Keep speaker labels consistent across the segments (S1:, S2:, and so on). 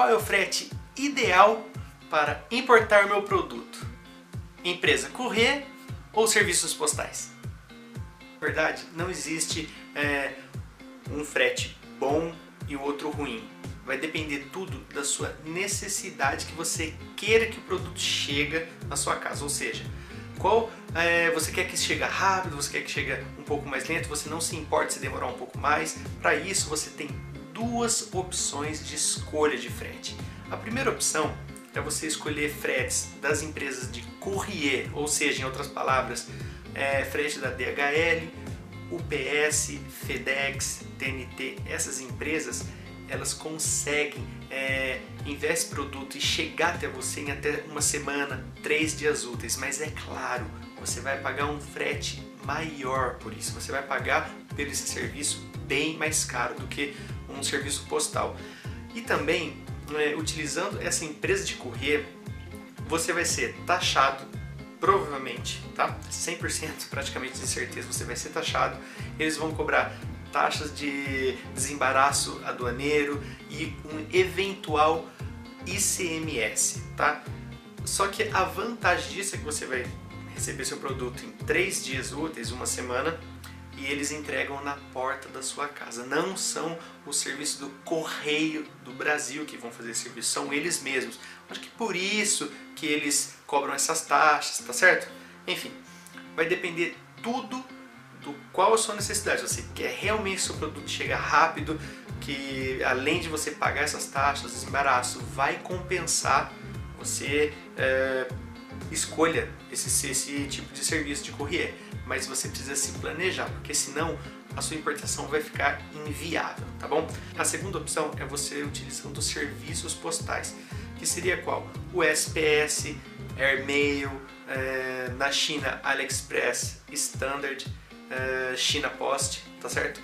S1: qual é o frete ideal para importar meu produto? Empresa Correr ou serviços postais? Na verdade, não existe é, um frete bom e o outro ruim. Vai depender tudo da sua necessidade que você queira que o produto chegue na sua casa. Ou seja, qual é, você quer que chegue rápido, você quer que chegue um pouco mais lento, você não se importa se demorar um pouco mais. Para isso você tem duas opções de escolha de frete. A primeira opção é você escolher fretes das empresas de courrier, ou seja, em outras palavras, é, frete da DHL, UPS, FedEx, TNT, essas empresas elas conseguem é, enviar esse produto e chegar até você em até uma semana, três dias úteis. Mas é claro, você vai pagar um frete maior por isso. Você vai pagar por esse serviço bem mais caro do que um serviço postal. E também, é, utilizando essa empresa de correr, você vai ser taxado, provavelmente, tá? 100% praticamente de certeza você vai ser taxado. Eles vão cobrar taxas de desembaraço aduaneiro e um eventual ICMS, tá? Só que a vantagem disso é que você vai receber seu produto em três dias úteis, uma semana, e eles entregam na porta da sua casa. Não são o serviço do Correio do Brasil que vão fazer esse serviço, são eles mesmos. Acho que por isso que eles cobram essas taxas, tá certo? Enfim, vai depender tudo do qual a sua necessidade. Você quer realmente seu produto chegar rápido, que além de você pagar essas taxas, desembaraço, vai compensar você é, escolha esse, esse tipo de serviço de courier. Mas você precisa se planejar, porque senão a sua importação vai ficar inviável, tá bom? A segunda opção é você utilizando os serviços postais, que seria qual? O SPS, Airmail, é, na China AliExpress, Standard, uh, China Post, tá certo?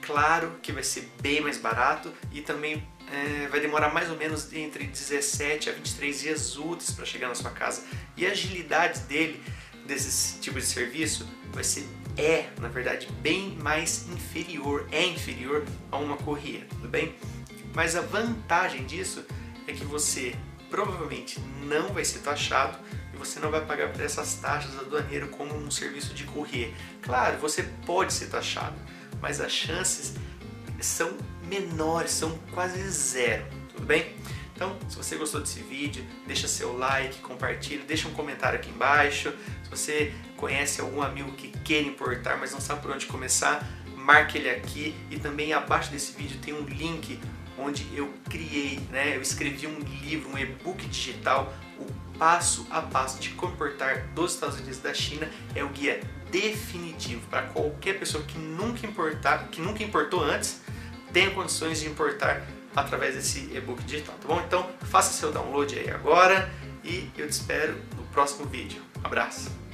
S1: Claro que vai ser bem mais barato e também é, vai demorar mais ou menos entre 17 a 23 dias úteis para chegar na sua casa. E a agilidade dele, desse tipo de serviço, vai ser, é, na verdade, bem mais inferior, é inferior a uma correia, tudo bem? Mas a vantagem disso é que você provavelmente não vai ser taxado você não vai pagar por essas taxas aduaneiro como um serviço de courier. Claro, você pode ser taxado, mas as chances são menores, são quase zero, tudo bem? Então, se você gostou desse vídeo, deixa seu like, compartilha, deixa um comentário aqui embaixo. Se você conhece algum amigo que quer importar, mas não sabe por onde começar, marque ele aqui e também abaixo desse vídeo tem um link onde eu criei, né, eu escrevi um livro, um e-book digital, o passo a passo de comportar dos Estados Unidos da China é o guia definitivo para qualquer pessoa que nunca importar, que nunca importou antes, tenha condições de importar através desse e-book digital, tá bom? Então faça seu download aí agora e eu te espero no próximo vídeo. Um abraço!